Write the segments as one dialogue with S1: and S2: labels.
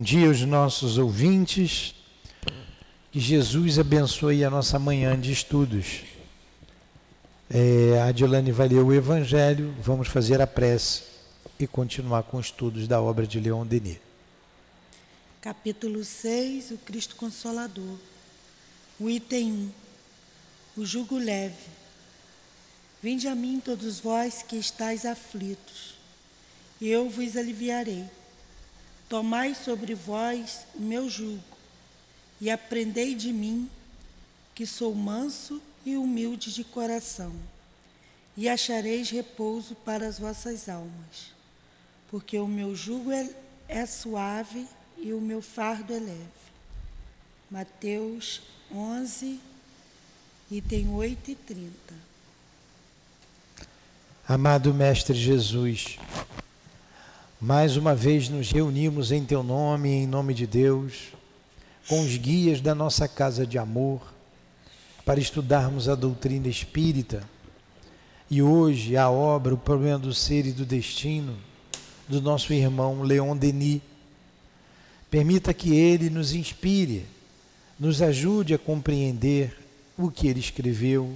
S1: dia aos nossos ouvintes. Que Jesus abençoe a nossa manhã de estudos. É, Adilane vai ler o Evangelho, vamos fazer a prece e continuar com estudos da obra de Leon Denis.
S2: Capítulo 6 O Cristo Consolador. O item 1 O jugo leve. Vinde a mim, todos vós que estáis aflitos, e eu vos aliviarei. Tomai sobre vós o meu jugo e aprendei de mim, que sou manso e humilde de coração, e achareis repouso para as vossas almas, porque o meu jugo é, é suave e o meu fardo é leve. Mateus 11, item 8 e 30.
S1: Amado Mestre Jesus, mais uma vez nos reunimos em Teu nome, em nome de Deus, com os guias da nossa casa de amor, para estudarmos a doutrina espírita. E hoje a obra, o problema do ser e do destino, do nosso irmão Leon Denis. Permita que ele nos inspire, nos ajude a compreender o que ele escreveu,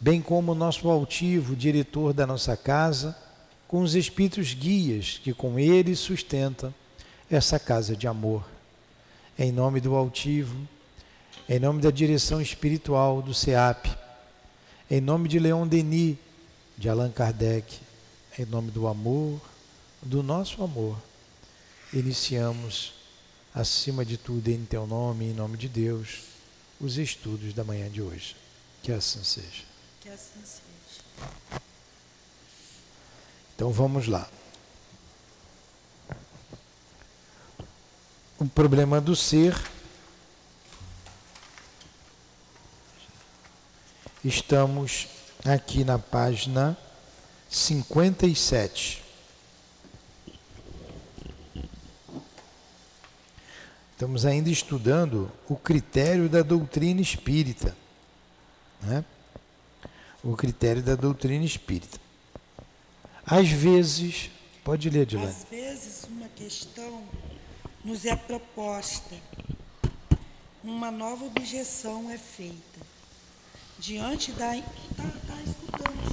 S1: bem como o nosso altivo diretor da nossa casa com os espíritos guias que com ele sustentam essa casa de amor. Em nome do altivo, em nome da direção espiritual do SEAP, em nome de Leon Denis, de Allan Kardec, em nome do amor, do nosso amor, iniciamos, acima de tudo, em teu nome, em nome de Deus, os estudos da manhã de hoje. Que assim seja.
S2: Que assim seja.
S1: Então vamos lá. O problema do ser. Estamos aqui na página 57. Estamos ainda estudando o critério da doutrina espírita. Né? O critério da doutrina espírita. Às vezes, pode ler, Dilane.
S2: Às vezes, uma questão nos é proposta, uma nova objeção é feita. Diante da. Está tá escutando?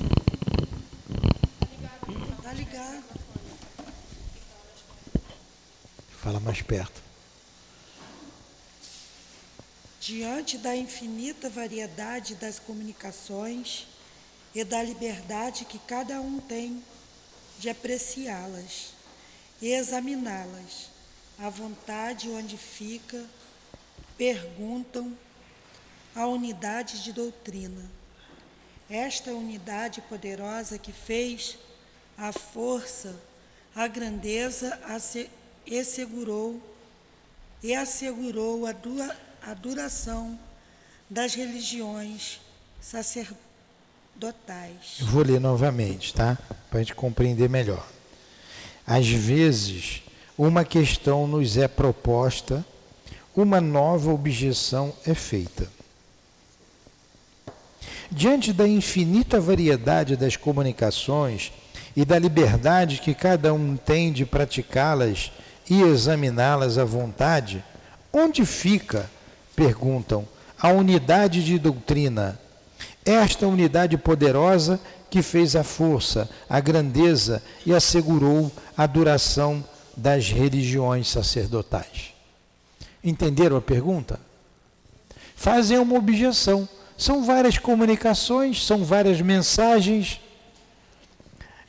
S2: Está ligado.
S1: Fala mais perto.
S2: Diante da infinita variedade das comunicações e da liberdade que cada um tem de apreciá-las e examiná-las. À vontade onde fica, perguntam a unidade de doutrina. Esta unidade poderosa que fez a força, a grandeza e e assegurou a, dura, a duração das religiões sacerdotais
S1: eu vou ler novamente, tá? Para a gente compreender melhor. Às vezes, uma questão nos é proposta, uma nova objeção é feita. Diante da infinita variedade das comunicações e da liberdade que cada um tem de praticá-las e examiná-las à vontade, onde fica, perguntam, a unidade de doutrina? Esta unidade poderosa que fez a força, a grandeza e assegurou a duração das religiões sacerdotais. Entenderam a pergunta? Fazem uma objeção. São várias comunicações, são várias mensagens.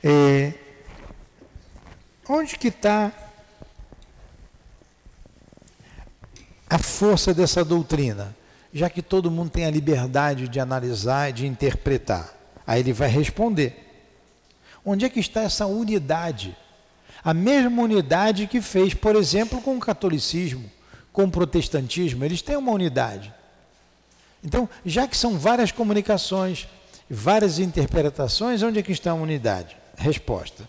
S1: É, onde que está a força dessa doutrina? Já que todo mundo tem a liberdade de analisar e de interpretar. Aí ele vai responder: onde é que está essa unidade? A mesma unidade que fez, por exemplo, com o catolicismo, com o protestantismo, eles têm uma unidade. Então, já que são várias comunicações, várias interpretações, onde é que está a unidade? Resposta: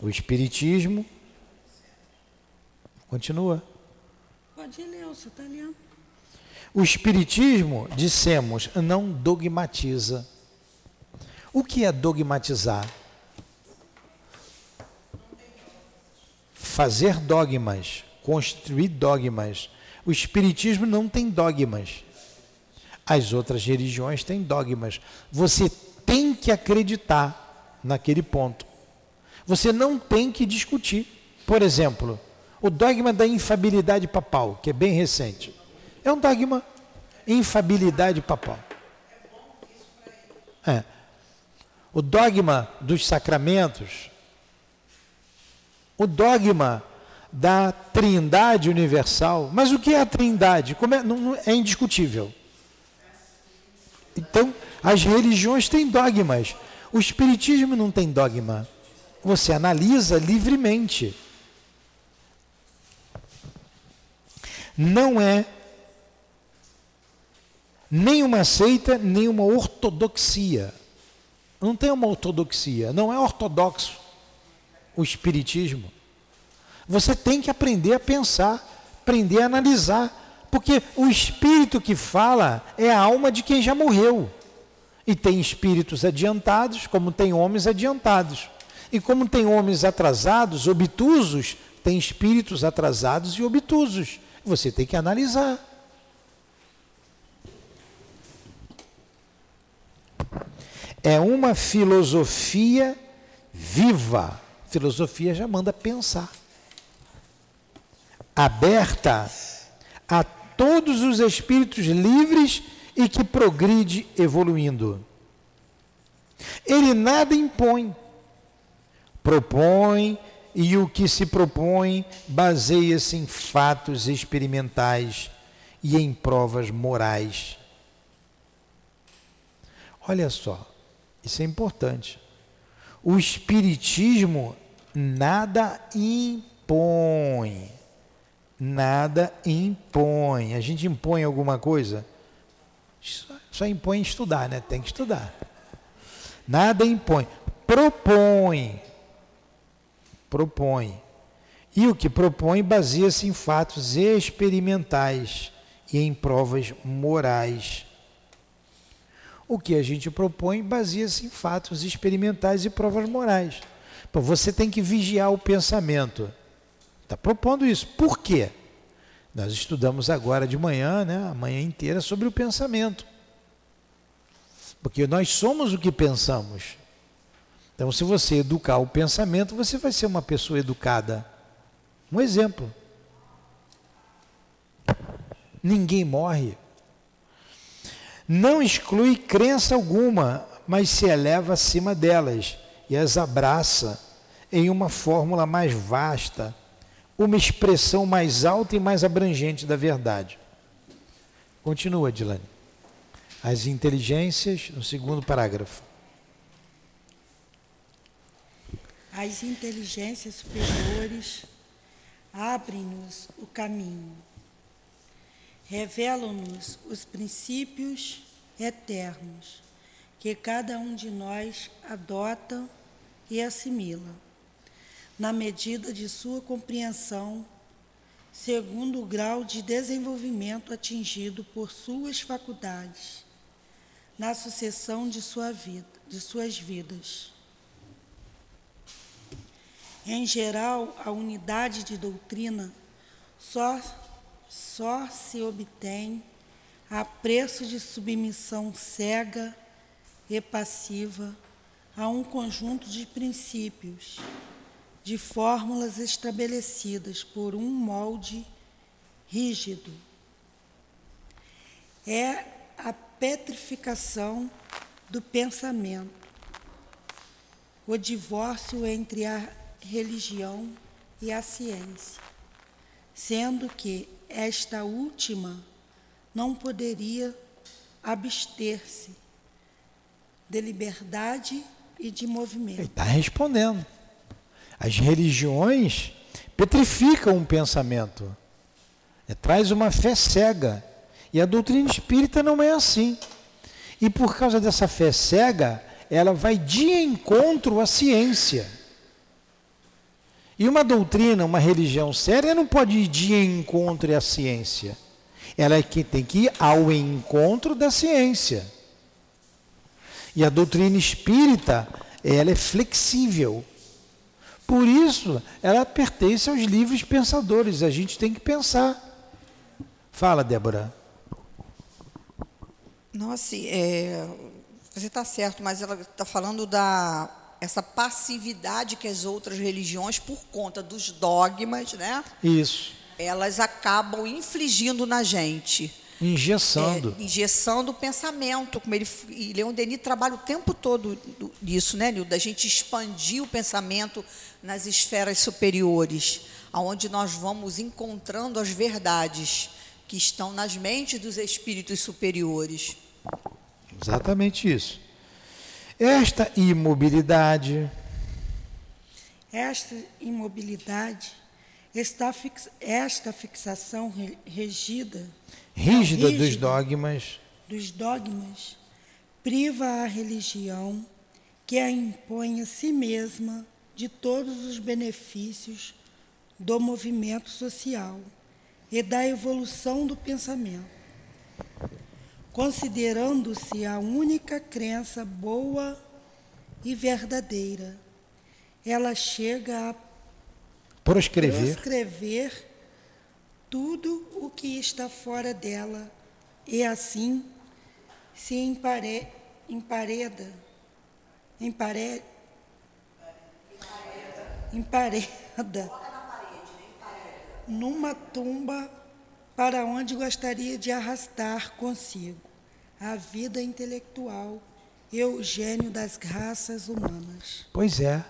S1: o Espiritismo. Continua.
S2: Pode ler, você está lendo.
S1: O Espiritismo, dissemos, não dogmatiza. O que é dogmatizar? Fazer dogmas. construir dogmas. O Espiritismo não tem dogmas. As outras religiões têm dogmas. Você tem que acreditar naquele ponto. Você não tem que discutir. Por exemplo, o dogma da infabilidade papal, que é bem recente. É um dogma. Infabilidade papal. É. O dogma dos sacramentos, o dogma da trindade universal. Mas o que é a trindade? É, não, é indiscutível. Então, as religiões têm dogmas. O Espiritismo não tem dogma. Você analisa livremente. Não é nem uma seita, nem uma ortodoxia. Não tem uma ortodoxia, não é ortodoxo o Espiritismo. Você tem que aprender a pensar, aprender a analisar, porque o espírito que fala é a alma de quem já morreu. E tem espíritos adiantados, como tem homens adiantados. E como tem homens atrasados, obtusos, tem espíritos atrasados e obtusos. Você tem que analisar. É uma filosofia viva. Filosofia já manda pensar. Aberta a todos os espíritos livres e que progride evoluindo. Ele nada impõe, propõe e o que se propõe baseia-se em fatos experimentais e em provas morais. Olha só, isso é importante. O Espiritismo nada impõe. Nada impõe. A gente impõe alguma coisa? Só impõe estudar, né? Tem que estudar. Nada impõe. Propõe. Propõe. E o que propõe baseia-se em fatos experimentais e em provas morais. O que a gente propõe baseia-se em fatos experimentais e provas morais. você tem que vigiar o pensamento. Está propondo isso. Por quê? Nós estudamos agora de manhã, né, a manhã inteira, sobre o pensamento. Porque nós somos o que pensamos. Então, se você educar o pensamento, você vai ser uma pessoa educada. Um exemplo. Ninguém morre. Não exclui crença alguma, mas se eleva acima delas e as abraça em uma fórmula mais vasta uma expressão mais alta e mais abrangente da verdade. Continua, Dilane. As inteligências, no segundo parágrafo.
S2: As inteligências superiores abrem-nos o caminho, revelam-nos os princípios eternos que cada um de nós adota e assimila na medida de sua compreensão, segundo o grau de desenvolvimento atingido por suas faculdades, na sucessão de, sua vida, de suas vidas. Em geral, a unidade de doutrina só, só se obtém a preço de submissão cega e passiva a um conjunto de princípios de fórmulas estabelecidas por um molde rígido. É a petrificação do pensamento, o divórcio entre a religião e a ciência, sendo que esta última não poderia abster-se de liberdade e de movimento. Ele
S1: está respondendo. As religiões petrificam um pensamento, é, traz uma fé cega. E a doutrina espírita não é assim. E por causa dessa fé cega, ela vai de encontro à ciência. E uma doutrina, uma religião séria, não pode ir de encontro à ciência. Ela é que tem que ir ao encontro da ciência. E a doutrina espírita, ela é flexível. Por isso, ela pertence aos livres pensadores. A gente tem que pensar. Fala, Débora.
S3: Nossa, é, você está certo, mas ela está falando da essa passividade que as outras religiões, por conta dos dogmas, né?
S1: Isso.
S3: Elas acabam infligindo na gente.
S1: Engessando.
S3: É, engessando o pensamento. Como ele, e Leon Denis trabalha o tempo todo nisso, né, Nil? Da gente expandir o pensamento nas esferas superiores, aonde nós vamos encontrando as verdades que estão nas mentes dos espíritos superiores.
S1: Exatamente isso. Esta imobilidade.
S2: Esta imobilidade, esta, fix, esta fixação regida.
S1: Rígida, rígida dos dogmas.
S2: Dos dogmas, priva a religião que a impõe a si mesma de todos os benefícios do movimento social e da evolução do pensamento, considerando-se a única crença boa e verdadeira. Ela chega a
S1: proscrever,
S2: proscrever tudo o que está fora dela e assim se empare, empareda, empare, empareda numa tumba para onde gostaria de arrastar consigo a vida intelectual e o gênio das raças humanas.
S1: Pois é.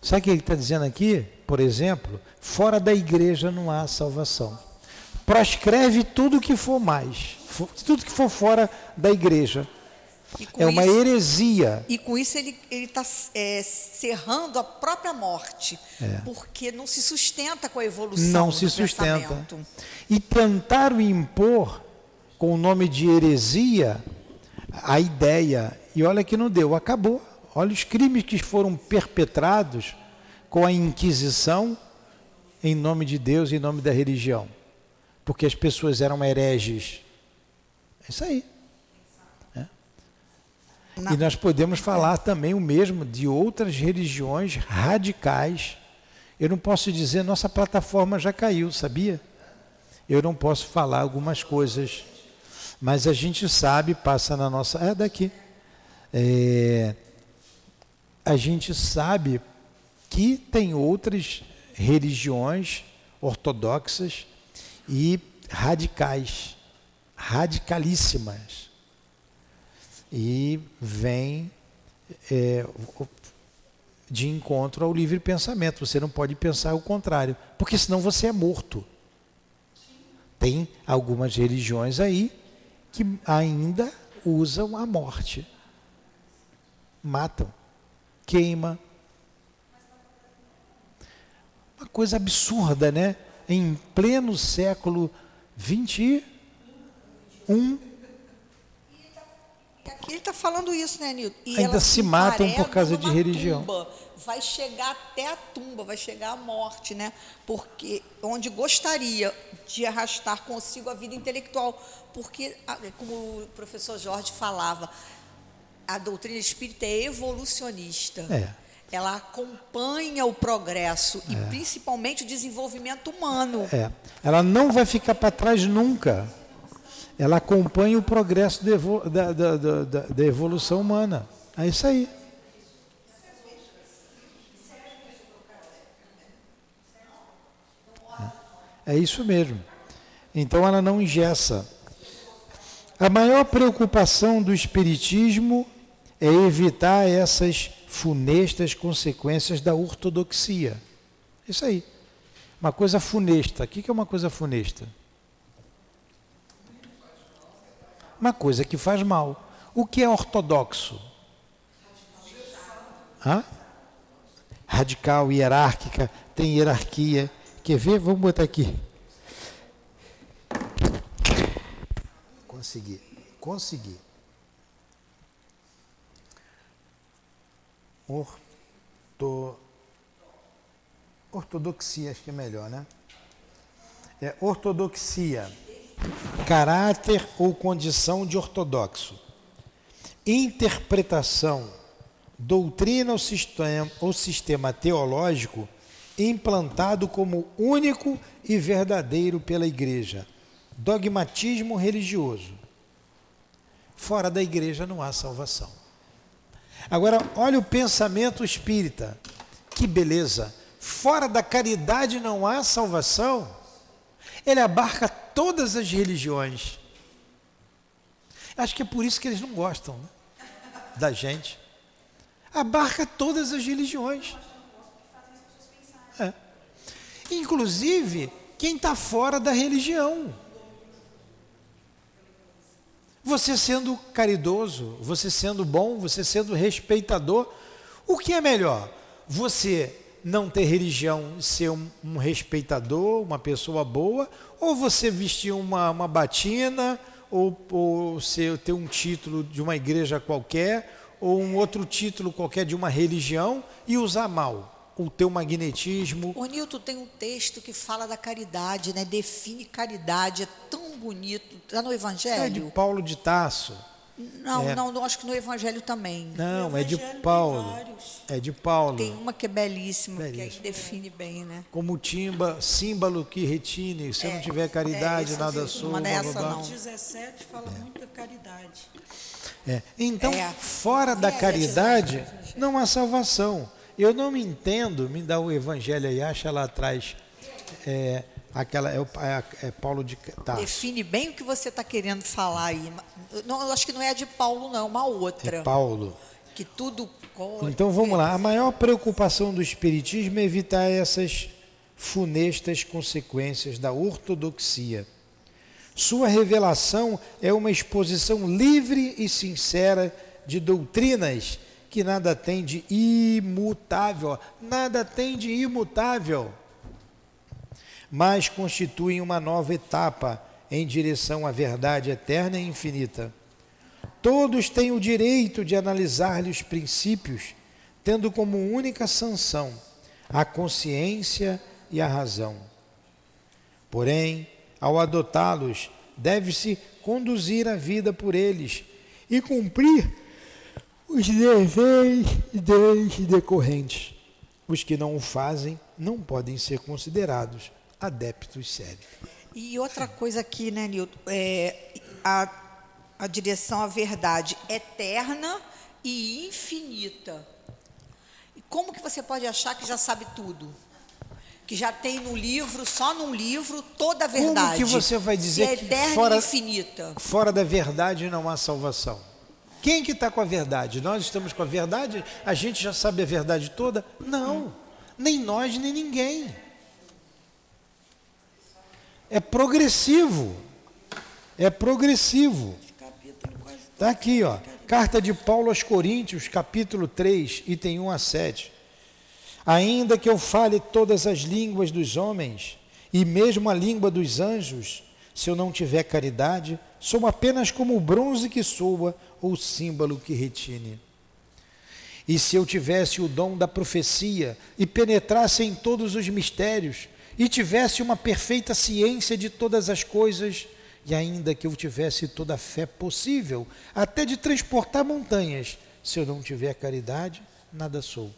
S1: Sabe o que ele está dizendo aqui? Por exemplo, fora da igreja não há salvação. Proscreve tudo que for mais, tudo que for fora da igreja é uma isso, heresia.
S3: E com isso ele está é, cerrando a própria morte, é. porque não se sustenta com a evolução
S1: Não se sustenta. Pensamento. E tentaram impor, com o nome de heresia, a ideia. E olha que não deu, acabou. Olha os crimes que foram perpetrados com a Inquisição em nome de Deus, em nome da religião. Porque as pessoas eram hereges. É isso aí. E nós podemos falar também o mesmo de outras religiões radicais. Eu não posso dizer, nossa plataforma já caiu, sabia? Eu não posso falar algumas coisas, mas a gente sabe, passa na nossa. É daqui. É, a gente sabe que tem outras religiões ortodoxas e radicais, radicalíssimas e vem é, de encontro ao livre pensamento. Você não pode pensar o contrário, porque senão você é morto. Tem algumas religiões aí que ainda usam a morte. Matam, queima. Uma coisa absurda, né? Em pleno século 21,
S3: Aqui ele está falando isso, né, Nilton?
S1: E Ainda se matam por causa de religião.
S3: Tumba. Vai chegar até a tumba, vai chegar à morte, né? Porque onde gostaria de arrastar consigo a vida intelectual, porque como o professor Jorge falava, a doutrina espírita é evolucionista.
S1: É.
S3: Ela acompanha o progresso é. e principalmente o desenvolvimento humano.
S1: É. Ela não vai ficar para trás nunca ela acompanha o progresso da, da, da, da, evolução humana. É isso aí. É isso mesmo. Então ela não ingessa. A maior preocupação do Espiritismo é evitar essas funestas consequências da ortodoxia. Isso aí. Uma coisa funesta. O que é uma coisa funesta? Uma coisa que faz mal. O que é ortodoxo? Hã? Radical, hierárquica, tem hierarquia. Quer ver? Vamos botar aqui. Consegui. Consegui. Orto... Ortodoxia, acho que é melhor, né? É ortodoxia caráter ou condição de ortodoxo, interpretação doutrina ou sistema, ou sistema teológico implantado como único e verdadeiro pela igreja. Dogmatismo religioso. Fora da igreja não há salvação. Agora, olha o pensamento espírita. Que beleza! Fora da caridade não há salvação. Ele abarca todas as religiões. Acho que é por isso que eles não gostam né? da gente. Abarca todas as religiões. É. Inclusive, quem está fora da religião. Você sendo caridoso, você sendo bom, você sendo respeitador, o que é melhor? Você não ter religião e ser um, um, respeitador, uma pessoa boa, ou você vestir uma, uma batina, ou, ou ser, ter um título de uma igreja qualquer, ou um outro título qualquer de uma religião e usar mal o teu magnetismo.
S3: O Nilton tem um texto que fala da caridade, né? Define caridade, é tão bonito. Está no Evangelho?
S1: É de Paulo de Tasso.
S3: Não, é. não, não, acho que no Evangelho também.
S1: Não, é de Paulo. É de Paulo.
S3: Tem uma que é belíssima, belíssima. que aí define bem, né?
S1: Como timba, símbolo que retine, se é, não tiver caridade, é, nada sou.
S3: Uma dessa não.
S2: 17 fala é. muito da caridade.
S1: É. Então, é. fora da caridade, não há salvação. Eu não me entendo, me dá o evangelho aí, acha lá atrás. É, aquela é, é, é Paulo de
S3: Tarso. Define bem o que você está querendo falar aí. Não, eu acho que não é de Paulo, não, é uma outra.
S1: É Paulo.
S3: Que tudo.
S1: Então vamos lá. A maior preocupação do Espiritismo é evitar essas funestas consequências da ortodoxia. Sua revelação é uma exposição livre e sincera de doutrinas que nada tem de imutável, nada tem de imutável, mas constituem uma nova etapa em direção à verdade eterna e infinita. Todos têm o direito de analisar-lhe os princípios, tendo como única sanção a consciência e a razão. Porém, ao adotá-los, deve-se conduzir a vida por eles e cumprir os deveres deles decorrentes. Os que não o fazem não podem ser considerados adeptos sérios.
S3: E outra coisa aqui, né, Nilton? É, a, a direção à verdade eterna e infinita. E como que você pode achar que já sabe tudo? Que já tem no livro, só num livro, toda a verdade.
S1: Como que você vai dizer
S3: é
S1: que fora,
S3: infinita.
S1: fora da verdade não há salvação? Quem que está com a verdade? Nós estamos com a verdade? A gente já sabe a verdade toda? Não, nem nós, nem ninguém. É progressivo. É progressivo. Está aqui, ó. Carta de Paulo aos Coríntios, capítulo 3, item 1 a 7. Ainda que eu fale todas as línguas dos homens, e mesmo a língua dos anjos, se eu não tiver caridade, sou apenas como o bronze que soa ou símbolo que retine. E se eu tivesse o dom da profecia e penetrasse em todos os mistérios e tivesse uma perfeita ciência de todas as coisas, e ainda que eu tivesse toda a fé possível, até de transportar montanhas, se eu não tiver caridade, nada sou.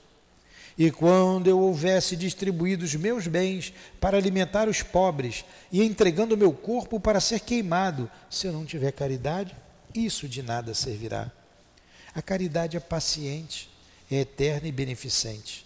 S1: E quando eu houvesse distribuído os meus bens para alimentar os pobres e entregando o meu corpo para ser queimado, se eu não tiver caridade, isso de nada servirá. A caridade é paciente, é eterna e beneficente.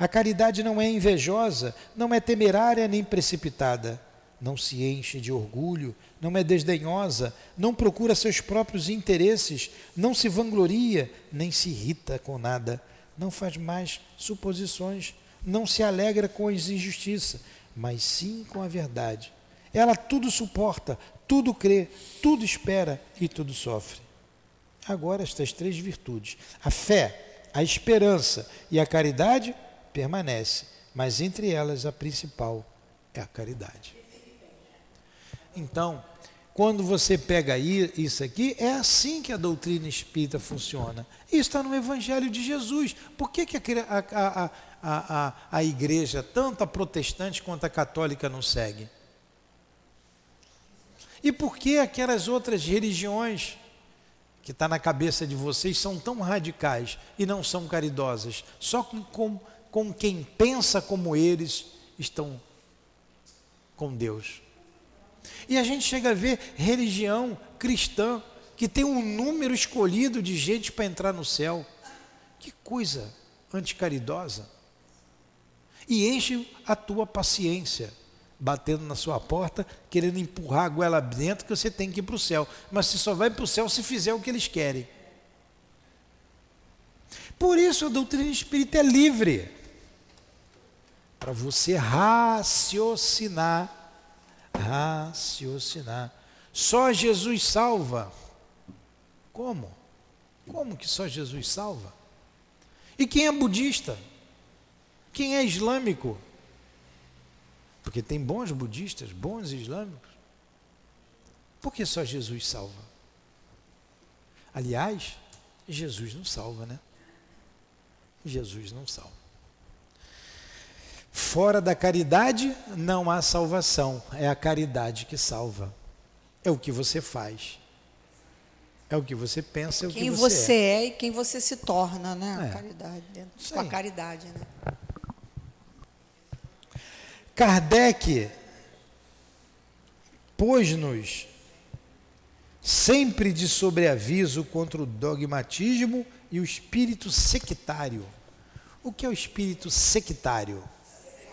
S1: A caridade não é invejosa, não é temerária nem precipitada, não se enche de orgulho, não é desdenhosa, não procura seus próprios interesses, não se vangloria, nem se irrita com nada não faz mais suposições, não se alegra com as injustiças, mas sim com a verdade. Ela tudo suporta, tudo crê, tudo espera e tudo sofre. Agora, estas três virtudes, a fé, a esperança e a caridade, permanece, mas entre elas a principal é a caridade. Então, quando você pega isso aqui, é assim que a doutrina espírita funciona. Isso está no Evangelho de Jesus. Por que, que a, a, a, a, a igreja, tanto a protestante quanto a católica, não segue? E por que aquelas outras religiões que está na cabeça de vocês são tão radicais e não são caridosas. Só com, com, com quem pensa como eles estão com Deus. E a gente chega a ver religião cristã que tem um número escolhido de gente para entrar no céu. Que coisa anticaridosa. E enche a tua paciência, batendo na sua porta, querendo empurrar a goela dentro que você tem que ir para o céu. Mas você só vai para o céu se fizer o que eles querem. Por isso a doutrina espírita é livre. Para você raciocinar. Raciocinar. Só Jesus salva. Como? Como que só Jesus salva? E quem é budista? Quem é islâmico? Porque tem bons budistas, bons islâmicos. Por que só Jesus salva? Aliás, Jesus não salva, né? Jesus não salva. Fora da caridade não há salvação, é a caridade que salva. É o que você faz. É o que você pensa, é o
S3: quem
S1: que
S3: você,
S1: você é.
S3: é. e quem você se torna, né?
S1: É.
S3: A caridade, dentro, com a caridade, né?
S1: Kardec pôs-nos sempre de sobreaviso contra o dogmatismo e o espírito sectário. O que é o espírito sectário?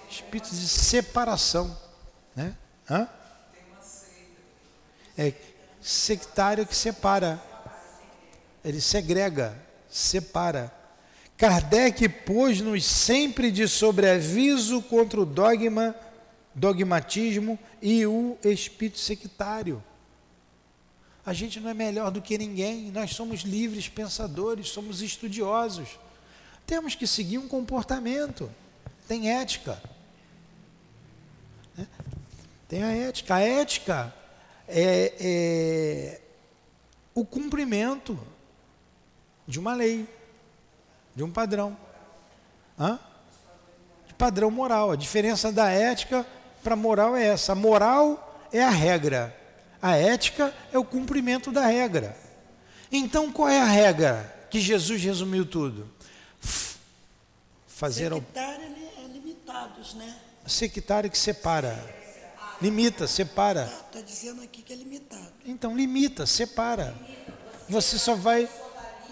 S1: Espírito de separação, né? Hã? É sectário que separa. Ele segrega, separa. Kardec pôs-nos sempre de sobreaviso contra o dogma, dogmatismo e o espírito sectário. A gente não é melhor do que ninguém, nós somos livres pensadores, somos estudiosos. Temos que seguir um comportamento, tem ética. Tem a ética. A ética é, é o cumprimento de uma lei, de um padrão. Hã? De padrão moral. A diferença da ética para a moral é essa. A moral é a regra. A ética é o cumprimento da regra. Então, qual é a regra que Jesus resumiu tudo? Fazer
S2: Sectário é limitados, né?
S1: sectário que separa. Limita, separa.
S2: Está dizendo aqui que é limitado.
S1: Então, limita, separa. Você só vai.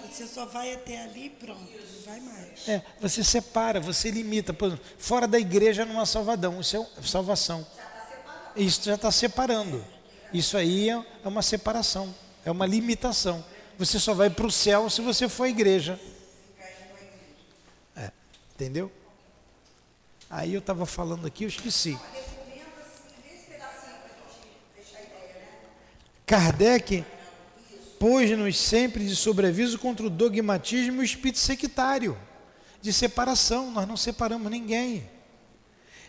S2: Você só vai até ali e pronto, não vai mais.
S1: É, você separa, você limita. Por exemplo, fora da igreja não há salvadão, isso é salvação. Isso já está separando. Isso aí é é uma separação, é uma limitação. Você só vai para o céu se você for à igreja. É, entendeu? Aí eu estava falando aqui, eu esqueci. Kardec pôs-nos sempre de sobreaviso contra o dogmatismo e o espírito sectário, de separação, nós não separamos ninguém.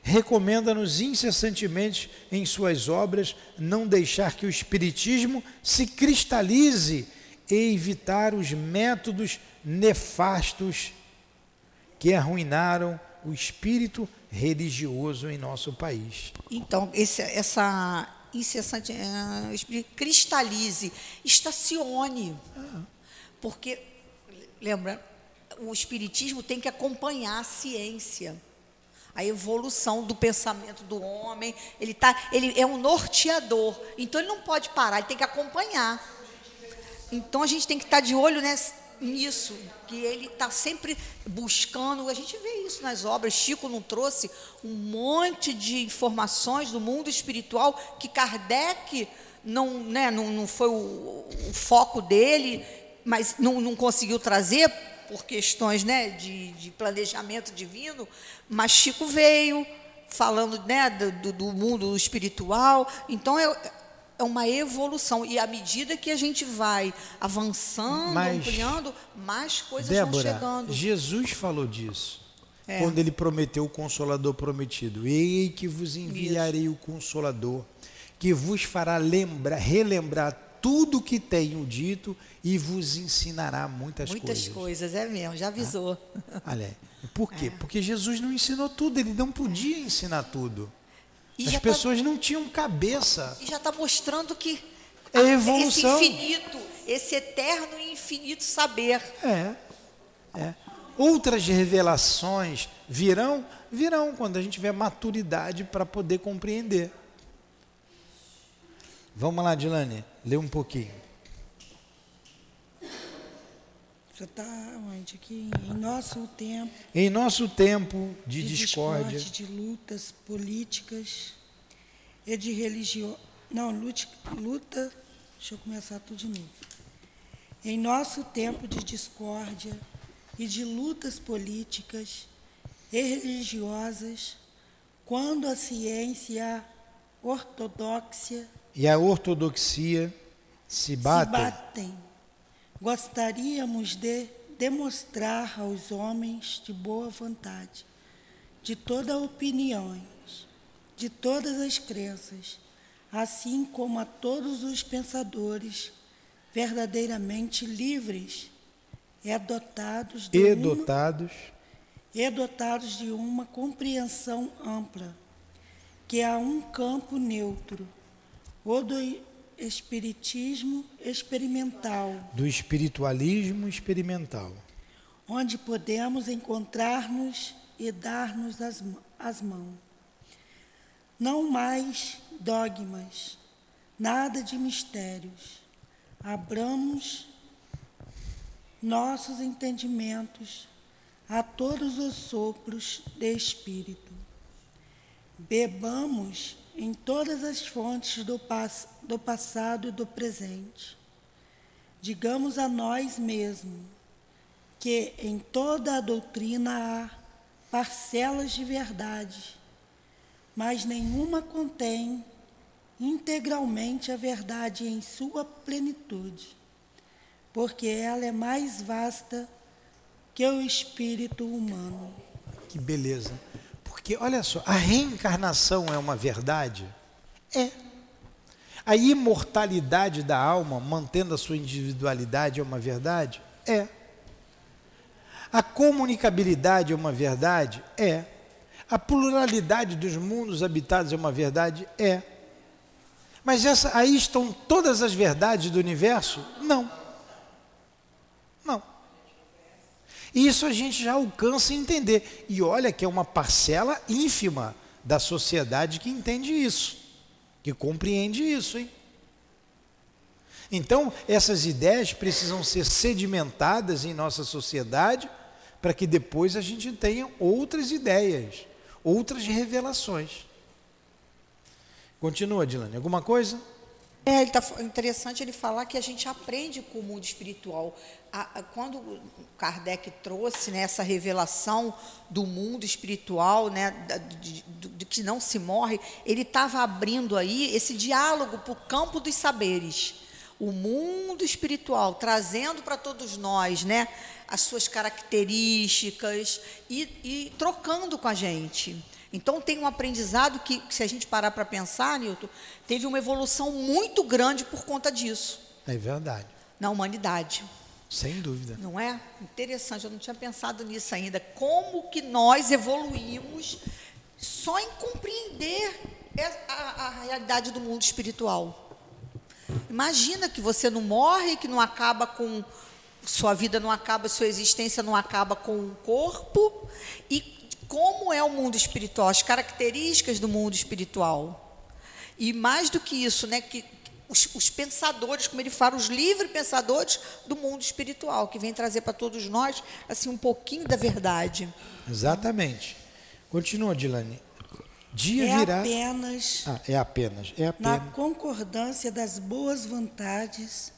S1: Recomenda-nos incessantemente em suas obras não deixar que o espiritismo se cristalize e evitar os métodos nefastos que arruinaram o espírito religioso em nosso país.
S3: Então, esse- essa incessante espírito, cristalize, estacione. Porque, lembra, o espiritismo tem que acompanhar a ciência. A evolução do pensamento do homem, ele, tá, ele é um norteador. Então ele não pode parar, ele tem que acompanhar. Então a gente tem que estar de olho ness- nisso, que ele está sempre buscando. A gente vê isso nas obras. Chico não trouxe um monte de informações do mundo espiritual que Kardec não, né, não, não foi o, o foco dele, mas não, não conseguiu trazer por questões né, de, de planejamento divino. Mas Chico veio falando né, do, do- do mundo espiritual. Então é, é uma evolução. E à medida que a gente vai avançando,
S1: Mas,
S3: ampliando, mais coisas vão
S1: Débora,
S3: chegando.
S1: Jesus falou disso.
S3: É.
S1: Quando ele prometeu o consolador prometido. Ei que vos enviarei o consolador, que vos fará lembrar, relembrar tudo o que tenho dito e vos ensinará muitas,
S3: Muitas coisas, é mesmo, já avisou.
S1: Olha, por
S3: É.
S1: quê? Porque Jesus não ensinou tudo, ele não podia ensinar tudo.
S3: E
S1: As
S3: tá-
S1: pessoas não tinham cabeça.
S3: E já está mostrando que
S1: É evolução.
S3: Esse infinito, esse eterno e infinito saber.
S1: É, é. Outras revelações virão, virão quando a gente tiver maturidade para poder compreender. Vamos lá, Dilane, lê um pouquinho.
S2: Você está onde? Aqui, em nosso tempo.
S1: Em nosso tempo de,
S2: de
S1: discórdia,
S2: de lutas políticas e de religião. Não, luta, luta. Deixa eu começar tudo de novo. Em nosso tempo de discórdia e de lutas políticas e religiosas, quando a ciência ortodoxa
S1: e a ortodoxia se batem,
S2: se batem gostaríamos de demonstrar aos homens de boa vontade, de toda opiniões, de todas as crenças, assim como a todos os pensadores verdadeiramente livres e dotados de
S1: e
S2: uma,
S1: dotados.
S2: e dotados de uma compreensão ampla, que há um campo neutro, espiritismo experimental,
S1: do espiritualismo experimental,
S2: onde podemos encontrar-nos e dar-nos as, as mãos. Não mais dogmas, nada de mistérios. Abramos nossos entendimentos a todos os sopros de espírito. Bebamos em todas as fontes do, pas do passado e do presente. Digamos a nós mesmos que em toda a doutrina há parcelas de verdade, mas nenhuma contém integralmente a verdade em sua plenitude, porque ela é mais vasta que o espírito humano.
S1: Que beleza. Porque, olha só, a reencarnação é uma verdade? É. A imortalidade da alma, mantendo a sua individualidade, é uma verdade? É. A comunicabilidade é uma verdade? É. A pluralidade dos mundos habitados é uma verdade? É. Mas essa, aí estão todas as verdades do universo? Não. Não. Isso a gente já alcança a entender. E olha que é uma parcela ínfima da sociedade que entende isso, que compreende isso, hein? Então, essas ideias precisam ser sedimentadas em nossa sociedade para que depois a gente tenha outras ideias, outras revelações. Continua, Dilane. Alguma coisa?
S3: É, ele tá, interessante ele falar que a gente aprende com o mundo espiritual. A, a, quando Kardec trouxe né, essa revelação do mundo espiritual, né, de, de, de que não se morre, ele estava abrindo aí esse diálogo para o campo dos saberes. O mundo espiritual, trazendo para todos nós né, as suas características e, e trocando com a gente. Então tem um aprendizado que, se a gente parar para pensar, Nilton, teve uma evolução muito grande por conta disso.
S1: É verdade.
S3: Na humanidade.
S1: Sem dúvida.
S3: Não é? Interessante, eu não tinha pensado nisso ainda. Como que nós evoluímos só em compreender a, a, realidade do mundo espiritual. Imagina que você não morre, que não acaba com sua vida não acaba, sua existência não acaba com o corpo e como é o mundo espiritual, as características do mundo espiritual. E mais do que isso, né, que os, os pensadores, como ele fala, os livres pensadores do mundo espiritual, que vem trazer para todos nós assim um pouquinho da verdade.
S1: Exatamente. Continua, Dilane. Dia
S2: é
S1: virá.
S2: apenas.
S1: Ah, é apenas. É apenas.
S2: Na concordância das boas vontades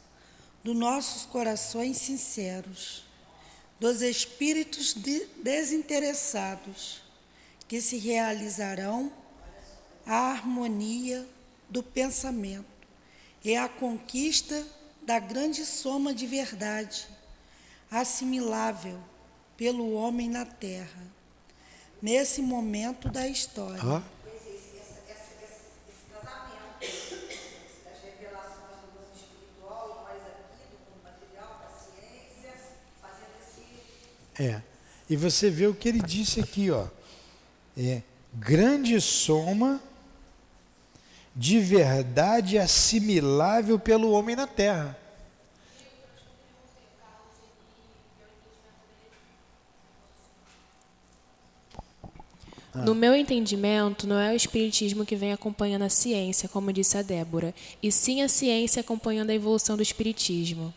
S2: dos nossos corações sinceros dos espíritos de desinteressados, que se realizarão a harmonia do pensamento e a conquista da grande soma de verdade, assimilável pelo homem na terra, nesse momento da história.
S1: Ah. É. E você vê o que ele disse aqui, ó. É grande soma de verdade assimilável pelo homem na terra.
S4: No meu entendimento, não é o espiritismo que vem acompanhando a ciência, como disse a Débora, e sim a ciência acompanhando a evolução do espiritismo.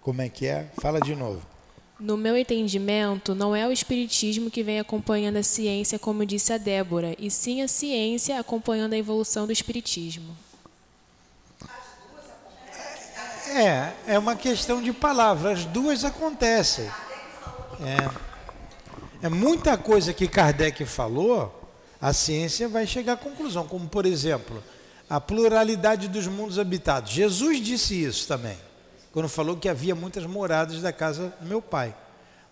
S1: Como é que é? Fala de novo.
S4: No meu entendimento, não é o espiritismo que vem acompanhando a ciência, como disse a Débora, e sim a ciência acompanhando a evolução do espiritismo.
S1: É, é uma questão de palavras, as duas acontecem. É. É muita coisa que Kardec falou, a ciência vai chegar à conclusão, como por exemplo, a pluralidade dos mundos habitados. Jesus disse isso também, quando falou que havia muitas moradas da casa do meu pai.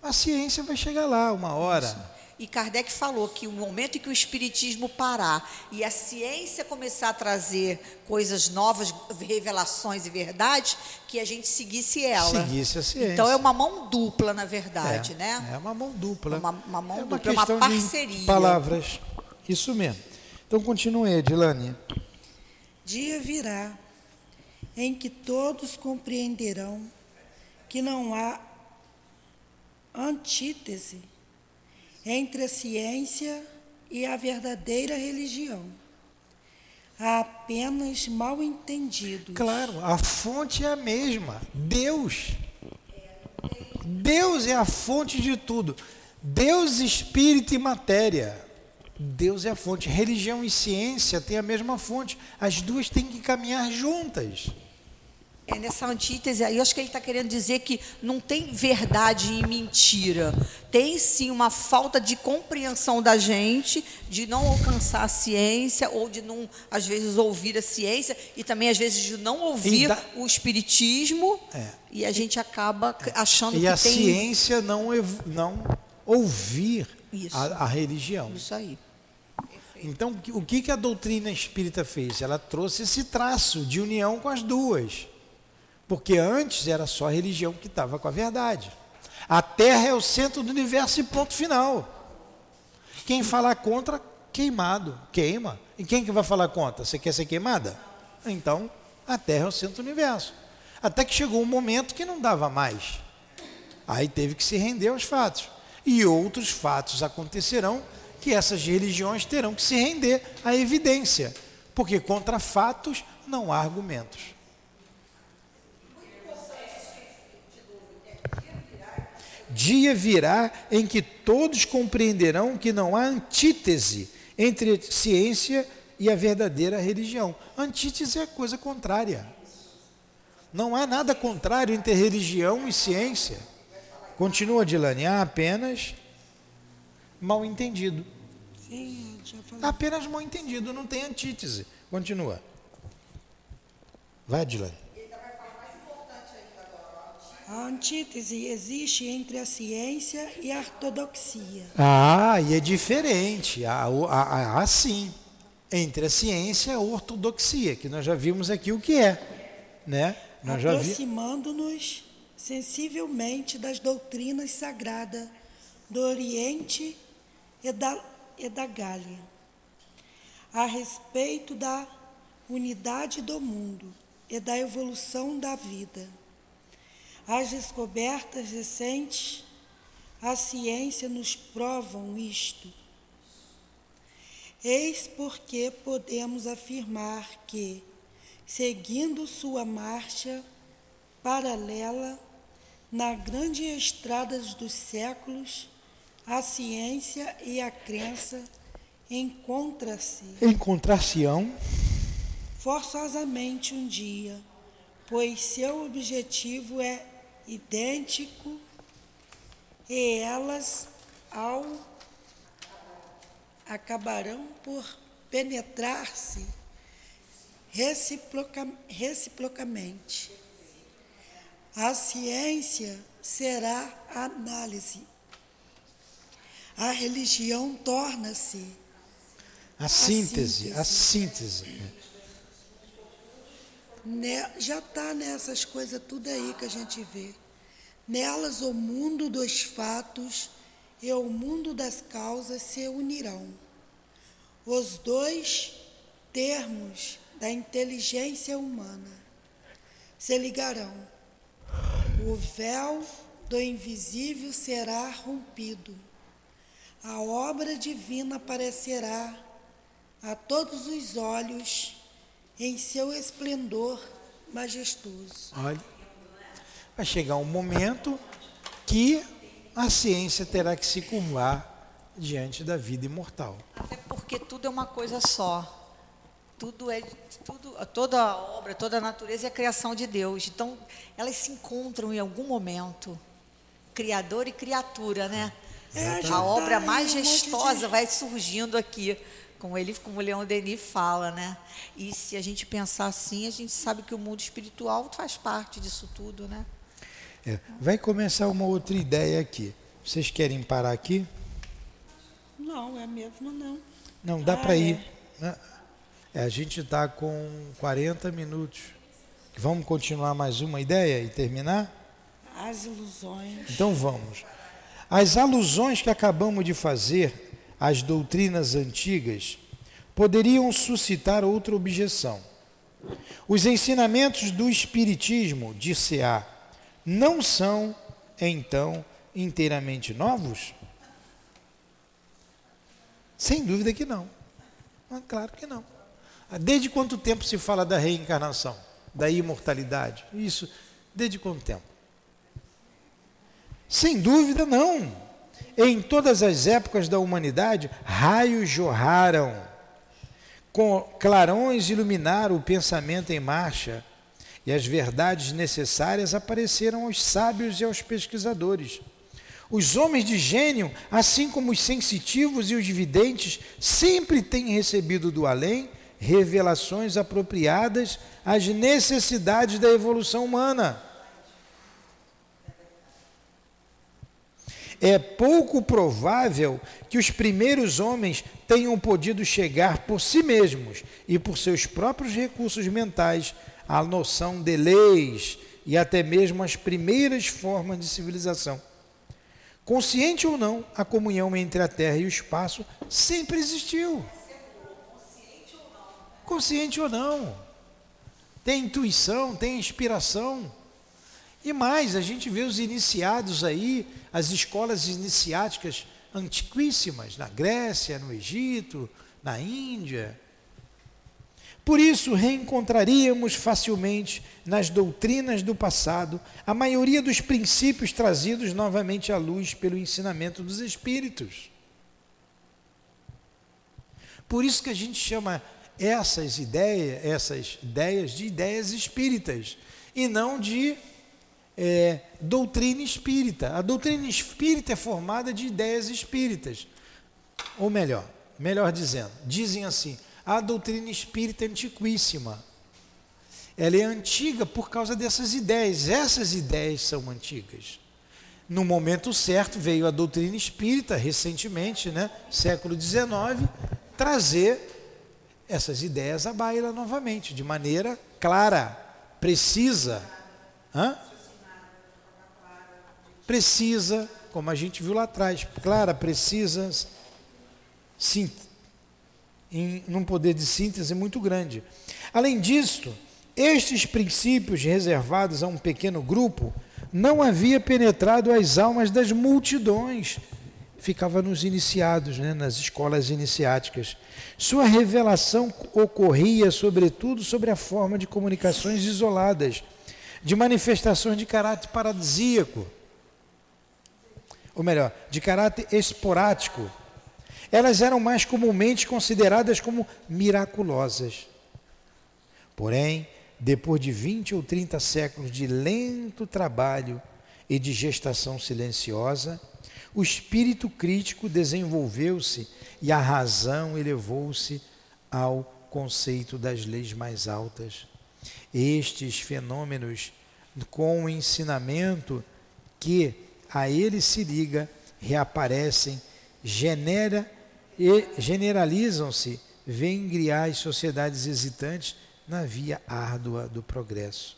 S1: A ciência vai chegar lá uma hora.
S3: E Kardec falou que o momento em que o espiritismo parar e a ciência começar a trazer coisas novas, revelações e verdades, que a gente seguisse ela.
S1: Seguisse a ciência.
S3: Então é uma mão dupla, na verdade,
S1: é,
S3: né?
S1: É uma mão dupla.
S3: Uma, uma mão
S1: é uma
S3: dupla,
S1: questão
S3: uma parceria.
S1: De palavras. Isso mesmo. Então continue, Edilane.
S2: Dia virá em que todos compreenderão que não há antítese entre a ciência e a verdadeira religião. Há apenas mal entendidos.
S1: Claro, a fonte é a mesma. Deus. Deus é a fonte de tudo. Deus, espírito e matéria. Deus é a fonte. Religião e ciência têm a mesma fonte. As duas têm que caminhar juntas.
S3: É nessa antítese aí, eu acho que ele está querendo dizer que não tem verdade e mentira. Tem sim uma falta de compreensão da gente, de não alcançar a ciência, ou de não, às vezes, ouvir a ciência, e também, às vezes, de não ouvir da... o espiritismo,
S1: é.
S3: e a gente acaba achando
S1: e
S3: que
S1: a
S3: tem.
S1: ciência não, não ouvir a, a, religião.
S3: Isso aí.
S1: Então, o que, que a doutrina espírita fez? Ela trouxe esse traço de união com as duas. Porque antes era só a religião que estava com a verdade. A Terra é o centro do universo e ponto final. Quem falar contra, queimado, queima. E quem que vai falar contra? Você quer ser queimada? Então, a Terra é o centro do universo. Até que chegou um momento que não dava mais. Aí teve que se render aos fatos. E outros fatos acontecerão que essas religiões terão que se render à evidência. Porque contra fatos não há argumentos. Dia virá em que todos compreenderão que não há antítese entre ciência e a verdadeira religião. Antítese é coisa contrária. Não há nada contrário entre religião e ciência. Continua, Dilane, há apenas mal entendido. Apenas mal entendido, não tem antítese. Continua. Vai, Dilane.
S2: A antítese existe entre a ciência e a ortodoxia.
S1: Ah, e é diferente. Há, há, há sim. Entre a ciência e a ortodoxia, que nós já vimos aqui o que é. Né? Nós
S2: Aproximando-nos sensivelmente das doutrinas sagradas do Oriente e da, e da Gália, a respeito da unidade do mundo e da evolução da vida as descobertas recentes, a ciência nos provam isto. Eis porque podemos afirmar que, seguindo sua marcha paralela na grande estrada dos séculos, a ciência e a crença encontram-se.
S1: Encontrar-se-ão.
S2: Forçosamente um dia, pois seu objetivo é idêntico e elas ao acabarão por penetrar-se reciproca, reciprocamente. A ciência será a análise. A religião torna-se
S1: a, a síntese, a síntese
S2: né, já está nessas coisas tudo aí que a gente vê. Nelas o mundo dos fatos e o mundo das causas se unirão. os dois termos da inteligência humana se ligarão. O véu do invisível será rompido. A obra divina aparecerá a todos os olhos em seu esplendor majestoso.
S1: Olha, vai chegar um momento que a ciência terá que se curvar diante da vida imortal.
S3: Até porque tudo é uma coisa só. Tudo é tudo, toda a obra, toda a natureza é a criação de Deus. Então, elas se encontram em algum momento. Criador e criatura, né?
S2: É,
S3: a obra
S2: tá aí
S3: majestosa vai surgindo aqui, como ele, como o Leão Denis fala, né? E se a gente pensar assim, a gente sabe que o mundo espiritual faz parte disso tudo, né?
S1: É, vai começar uma outra ideia aqui. Vocês querem parar aqui?
S2: Não, é mesmo não.
S1: Não, dá
S2: Ah,
S1: para
S2: é.
S1: ir. né? É, a gente está com 40 minutos. Vamos continuar mais uma ideia e terminar?
S2: As ilusões.
S1: Então vamos. As alusões que acabamos de fazer às doutrinas antigas poderiam suscitar outra objeção. Os ensinamentos do Espiritismo, disse A, não são, então, inteiramente novos? Sem dúvida que não. Ah, claro que não. Ah, Desde quanto tempo se fala da reencarnação, da imortalidade? Isso, desde quanto tempo? Sem dúvida, não. Em todas as épocas da humanidade, raios jorraram, com clarões iluminaram o pensamento em marcha, e as verdades necessárias apareceram aos sábios e aos pesquisadores. Os homens de gênio, assim como os sensitivos e os videntes, sempre têm recebido do além revelações apropriadas às necessidades da evolução humana. É pouco provável que os primeiros homens tenham podido chegar por si mesmos e por seus próprios recursos mentais à noção de leis e até mesmo as primeiras formas de civilização. Consciente ou não, a comunhão entre a terra e o espaço sempre existiu. Consciente ou não. Tem intuição, tem inspiração. E mais, a gente vê os iniciados aí, as escolas iniciáticas antiquíssimas, na Grécia, no Egito, na Índia. Por isso, reencontraríamos facilmente nas doutrinas do passado a maioria dos princípios trazidos novamente à luz pelo ensinamento dos Espíritos. Por isso que a gente chama essas ideias, essas ideias de ideias espíritas e não de é, doutrina espírita. A doutrina espírita é formada de ideias espíritas. Ou melhor, melhor dizendo, dizem assim, a doutrina espírita é antiquíssima. Ela é antiga por causa dessas ideias. Essas ideias são antigas. No momento certo veio a doutrina espírita, recentemente, né, século XIX, trazer essas ideias à baila novamente, de maneira clara, precisa. Hã? Precisa, como a gente viu lá atrás, clara, precisa, sim, em num poder de síntese muito grande. Além disso, estes princípios reservados a um pequeno grupo não havia penetrado as almas das multidões. Ficava nos iniciados, né, nas escolas iniciáticas. Sua revelação ocorria, sobretudo, sobre a forma de comunicações isoladas, de manifestações de caráter paradisíaco, ou melhor, de caráter esporádico. Elas eram mais comumente consideradas como miraculosas. Porém, depois de 20 ou 30 séculos de lento trabalho e de gestação silenciosa, o espírito crítico desenvolveu-se e a razão elevou-se ao conceito das leis mais altas. Estes fenômenos, com o ensinamento que a ele se liga, reaparecem, genera e generalizam-se, vêm criar as sociedades hesitantes na via árdua do progresso.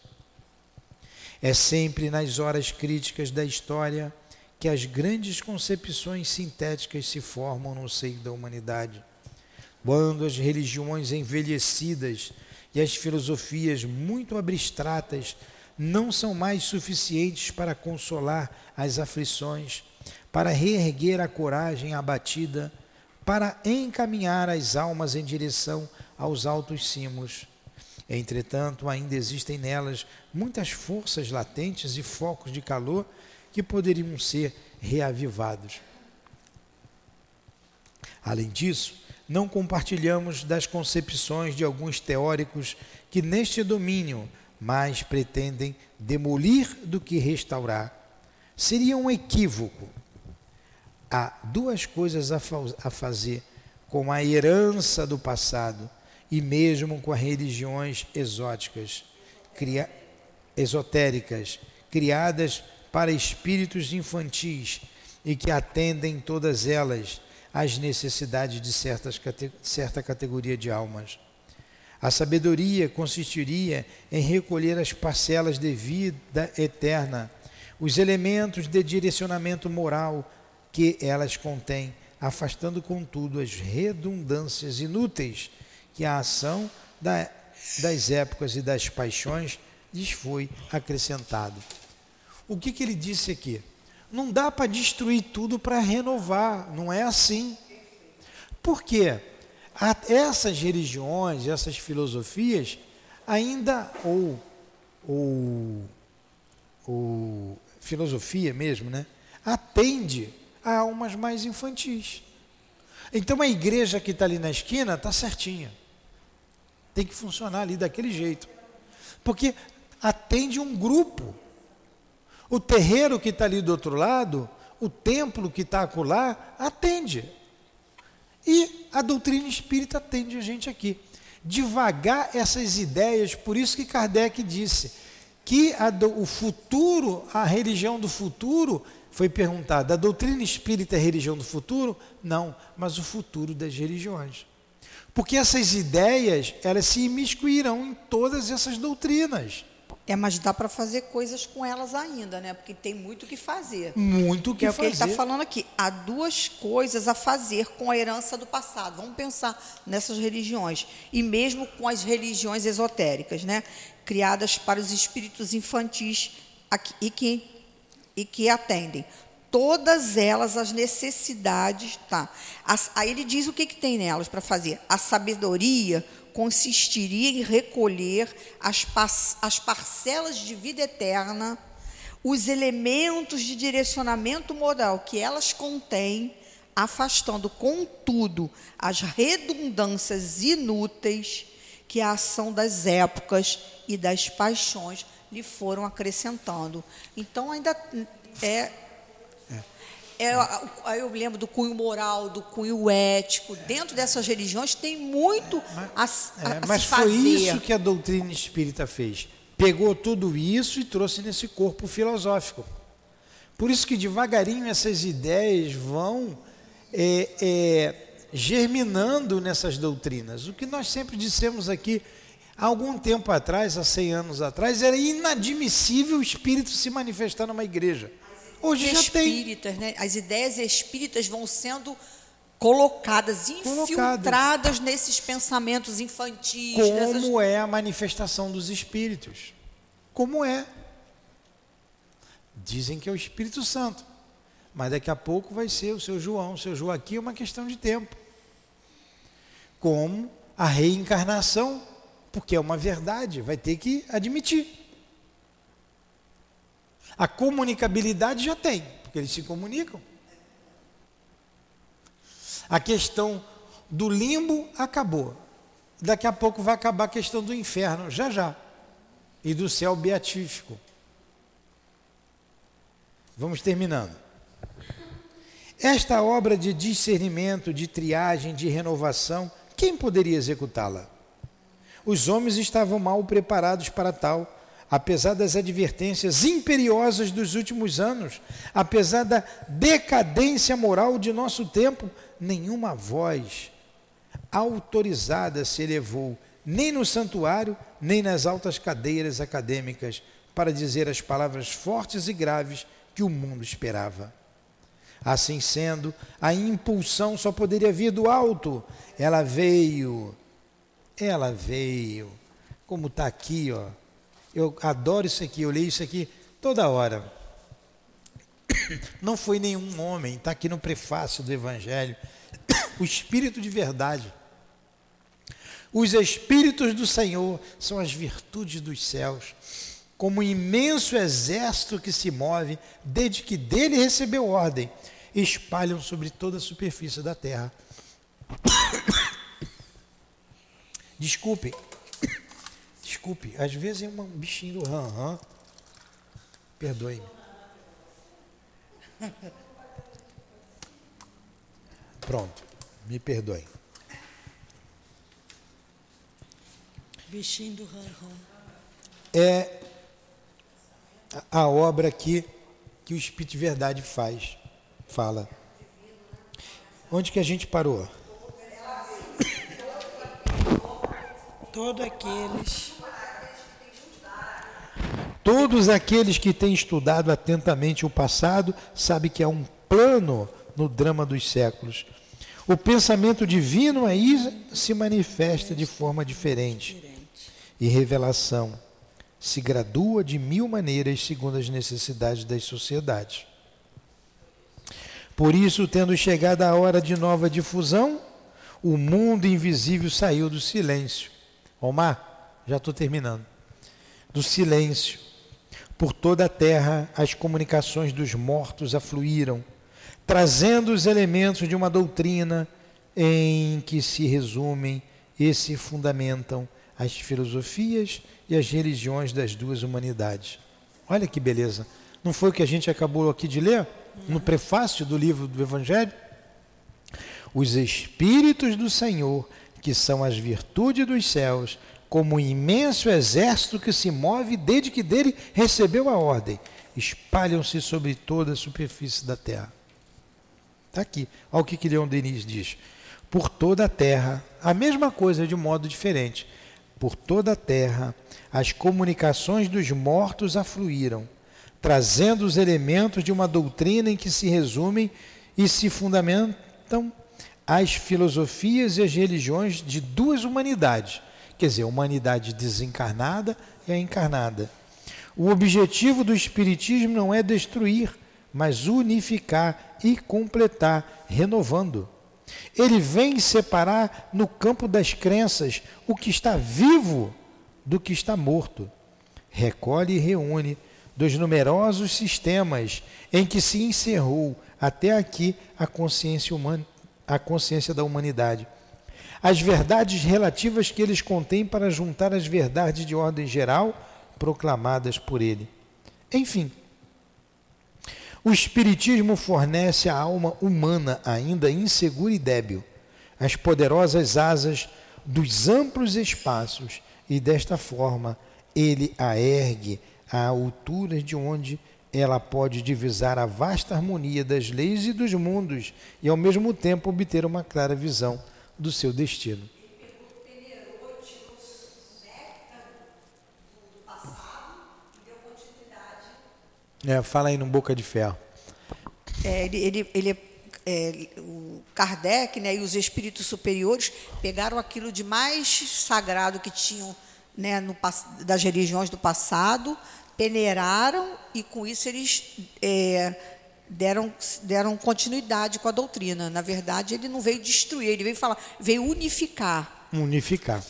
S1: É sempre nas horas críticas da história que as grandes concepções sintéticas se formam no seio da humanidade. quando as religiões envelhecidas e as filosofias muito abstratas não são mais suficientes para consolar as aflições, para reerguer a coragem abatida, para encaminhar as almas em direção aos altos cimos. Entretanto, ainda existem nelas muitas forças latentes e focos de calor que poderiam ser reavivados. Além disso, não compartilhamos das concepções de alguns teóricos que neste domínio mais pretendem demolir do que restaurar. Seria um equívoco. Há duas coisas a, fa a fazer com a herança do passado e mesmo com as religiões exóticas, cria esotéricas, criadas para espíritos infantis e que atendem todas elas às necessidades de certas, certa categoria de almas. A sabedoria consistiria em recolher as parcelas de vida eterna, os elementos de direcionamento moral que elas contêm, afastando, contudo, as redundâncias inúteis que a ação da, das épocas e das paixões lhes foi acrescentado. O que, que ele disse aqui? Não dá para destruir tudo para renovar, não é assim. Por quê? Essas religiões, essas filosofias, ainda, ou, ou, ou filosofia mesmo, né? atende a almas mais infantis. Então a igreja que está ali na esquina está certinha. Tem que funcionar ali daquele jeito. Porque atende um grupo. O terreiro que está ali do outro lado, o templo que está acolá, atende. E a doutrina espírita atende a gente aqui. Devagar essas ideias, por isso que Kardec disse que do, o futuro, a religião do futuro, foi perguntada, a doutrina espírita é a religião do futuro? Não, mas o futuro das religiões. Porque essas ideias, elas se imiscuirão em todas essas doutrinas.
S3: É, mas dá para fazer coisas com elas ainda, né? Porque tem muito o que fazer.
S1: Muito o que,
S3: que é
S1: fazer.
S3: o que ele está falando aqui. Há duas coisas a fazer com a herança do passado. Vamos pensar nessas religiões. E mesmo com as religiões esotéricas, né? Criadas para os espíritos infantis e que, e que atendem. Todas elas as necessidades, tá? As, aí ele diz o que, que tem nelas para fazer. A sabedoria, consistiria em recolher as, as parcelas de vida eterna, os elementos de direcionamento moral que elas contêm, afastando, contudo, as redundâncias inúteis que a ação das épocas e das paixões lhe foram acrescentando. Então, ainda é é, aí eu lembro do cunho moral, do cunho ético. Dentro dessas religiões tem muito a, a,
S1: é, mas
S3: se
S1: foi isso que a doutrina espírita fez. Pegou tudo isso e trouxe nesse corpo filosófico. Por isso que devagarinho essas ideias vão é, é, germinando nessas doutrinas. O que nós sempre dissemos aqui, há algum tempo atrás, há 100 anos atrás, era inadmissível o espírito se manifestar numa igreja. Hoje já
S3: espíritas, tem. Né? As ideias espíritas vão sendo colocadas, infiltradas nesses pensamentos infantis.
S1: Como nessas... é a manifestação dos espíritos? Como é? Dizem que é o Espírito Santo, mas daqui a pouco vai ser o seu João, o seu Joaquim, é uma questão de tempo. Como a reencarnação, porque é uma verdade, vai ter que admitir. A comunicabilidade já tem, porque eles se comunicam. A questão do limbo acabou. Daqui a pouco vai acabar a questão do inferno, já já. E do céu beatífico. Vamos terminando. Esta obra de discernimento, de triagem, de renovação, quem poderia executá-la? Os homens estavam mal preparados para tal apesar das advertências imperiosas dos últimos anos, apesar da decadência moral de nosso tempo, nenhuma voz autorizada se elevou, nem no santuário, nem nas altas cadeiras acadêmicas, para dizer as palavras fortes e graves que o mundo esperava. Assim sendo, a impulsão só poderia vir do alto. Ela veio, ela veio, como está aqui, ó. Eu adoro isso aqui, eu leio isso aqui toda hora. Não foi nenhum homem, está aqui no prefácio do Evangelho. O Espírito de verdade. Os Espíritos do Senhor são as virtudes dos céus como um imenso exército que se move, desde que dele recebeu ordem, espalham sobre toda a superfície da terra. Desculpe, desculpe, às vezes é um bichinho do ram, ram. Perdoe-me. Pronto, me perdoe.
S2: Bichinho do ram, ram.
S1: É a obra que, que o Espírito de Verdade faz, fala. Onde que a gente parou?
S2: Todos aqueles.
S1: Todos aqueles que têm estudado atentamente o passado sabem que há um plano no drama dos séculos. O pensamento divino aí se manifesta de forma diferente. E revelação se gradua de mil maneiras segundo as necessidades das sociedades. Por isso, tendo chegado a hora de nova difusão, o mundo invisível saiu do silêncio. Omar, já estou terminando. Do silêncio. Por toda a terra, as comunicações dos mortos afluíram, trazendo os elementos de uma doutrina em que se resumem e se fundamentam as filosofias e as religiões das duas humanidades. Olha que beleza. Não foi o que a gente acabou aqui de ler no prefácio do livro do Evangelho? Os Espíritos do Senhor, que são as virtudes dos céus, como um imenso exército que se move desde que dele recebeu a ordem, espalham-se sobre toda a superfície da terra. Está aqui. Olha o que, que Leon Denis diz. Por toda a terra, a mesma coisa de um modo diferente por toda a terra, as comunicações dos mortos afluíram, trazendo os elementos de uma doutrina em que se resumem e se fundamentam as filosofias e as religiões de duas humanidades, quer dizer, a humanidade desencarnada e a encarnada. O objetivo do Espiritismo não é destruir, mas unificar e completar, renovando. Ele vem separar no campo das crenças o que está vivo do que está morto. Recolhe e reúne dos numerosos sistemas em que se encerrou até aqui a consciência humana, a consciência da humanidade. As verdades relativas que eles contêm para juntar as verdades de ordem geral proclamadas por ele. Enfim, o Espiritismo fornece à alma humana, ainda insegura e débil, as poderosas asas dos amplos espaços e, desta forma, ele a ergue à altura de onde ela pode divisar a vasta harmonia das leis e dos mundos e, ao mesmo tempo, obter uma clara visão do seu destino. É, fala aí no Boca de Ferro.
S3: É, ele, ele, ele é, o Kardec né, e os espíritos superiores pegaram aquilo de mais sagrado que tinham né, no, das religiões do passado, peneiraram e com isso eles é, deram, deram continuidade com a doutrina. Na verdade, ele não veio destruir, ele veio falar, veio unificar.
S1: Unificar.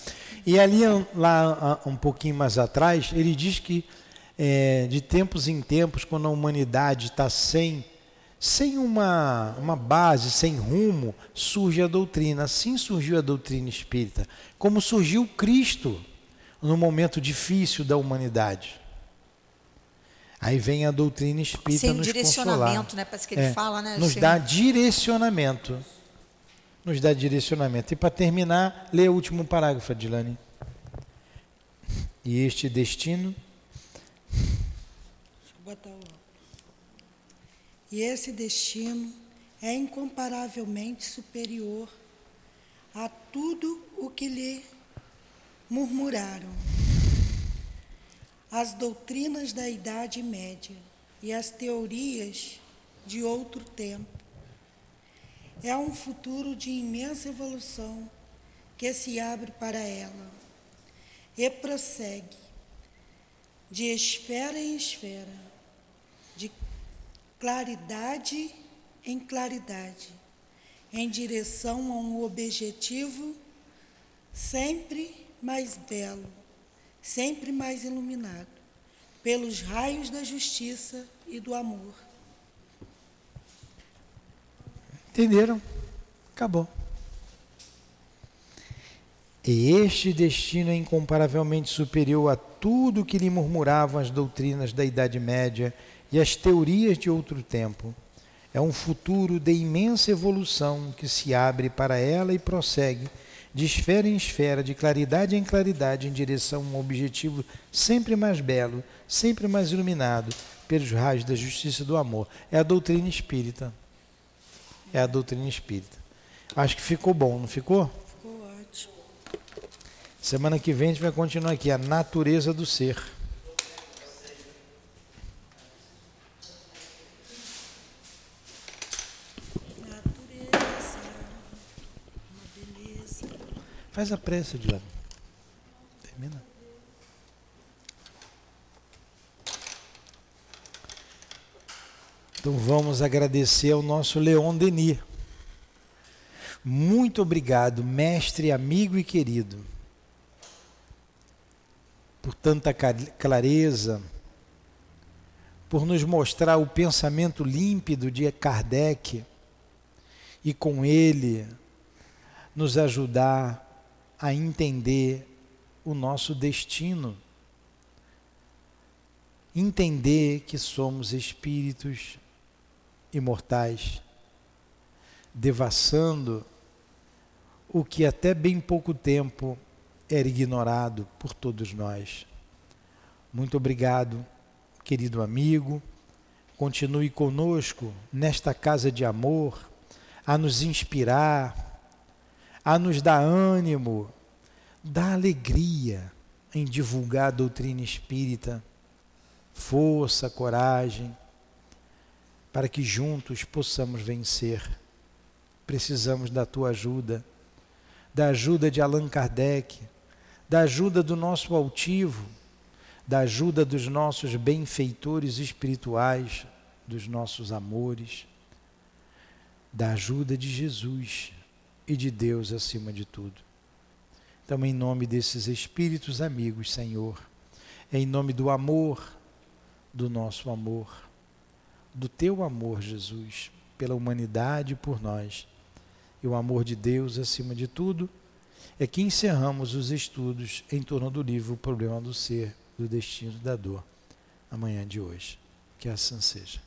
S1: E ali, lá um pouquinho mais atrás, ele diz que é, de tempos em tempos, quando a humanidade está sem, sem uma, uma base, sem rumo, surge a doutrina. Assim surgiu a doutrina espírita, como surgiu Cristo no momento difícil da humanidade. Aí vem a doutrina espírita
S3: Sem
S1: nos
S3: direcionamento,
S1: consolar.
S3: né? Parece que ele
S1: é,
S3: fala, né?
S1: Nos
S3: Sem...
S1: dá direcionamento. Nos dá direcionamento. E para terminar, lê o último parágrafo, Adilane. E este destino
S2: botar o E esse destino é incomparavelmente superior a tudo o que lhe murmuraram. As doutrinas da Idade Média e as teorias de outro tempo. É um futuro de imensa evolução que se abre para ela e prossegue de esfera em esfera, de claridade em claridade, em direção a um objetivo sempre mais belo, sempre mais iluminado, pelos raios da justiça e do amor.
S1: Entenderam? Acabou. E este destino é incomparavelmente superior a tudo que lhe murmuravam as doutrinas da Idade Média e as teorias de outro tempo. É um futuro de imensa evolução que se abre para ela e prossegue de esfera em esfera, de claridade em claridade, em direção a um objetivo sempre mais belo, sempre mais iluminado pelos raios da justiça e do amor. É a doutrina espírita. É a doutrina espírita. Acho que ficou bom, não ficou? Semana que vem a gente vai continuar aqui, a natureza do ser.
S2: Natureza, uma beleza.
S1: Faz a prece, Diana. Termina. Então vamos agradecer ao nosso Leon Denis. Muito obrigado, mestre, amigo e querido por tanta clareza, por nos mostrar o pensamento límpido de Kardec e com ele nos ajudar a entender o nosso destino. Entender que somos espíritos imortais, devassando o que até bem pouco tempo era ignorado por todos nós. Muito obrigado, querido amigo. Continue conosco nesta casa de amor, a nos inspirar, a nos dar ânimo, dar alegria em divulgar a doutrina espírita, força, coragem, para que juntos possamos vencer. Precisamos da tua ajuda, da ajuda de Allan Kardec da ajuda do nosso altivo, da ajuda dos nossos benfeitores espirituais, dos nossos amores, da ajuda de Jesus e de Deus acima de tudo. Então, em nome desses espíritos amigos, Senhor, em nome do amor, do nosso amor, do teu amor, Jesus, pela humanidade e por nós, e o amor de Deus acima de tudo é que encerramos os estudos em torno do livro O Problema do Ser, do Destino da Dor, amanhã de hoje. Que assim seja.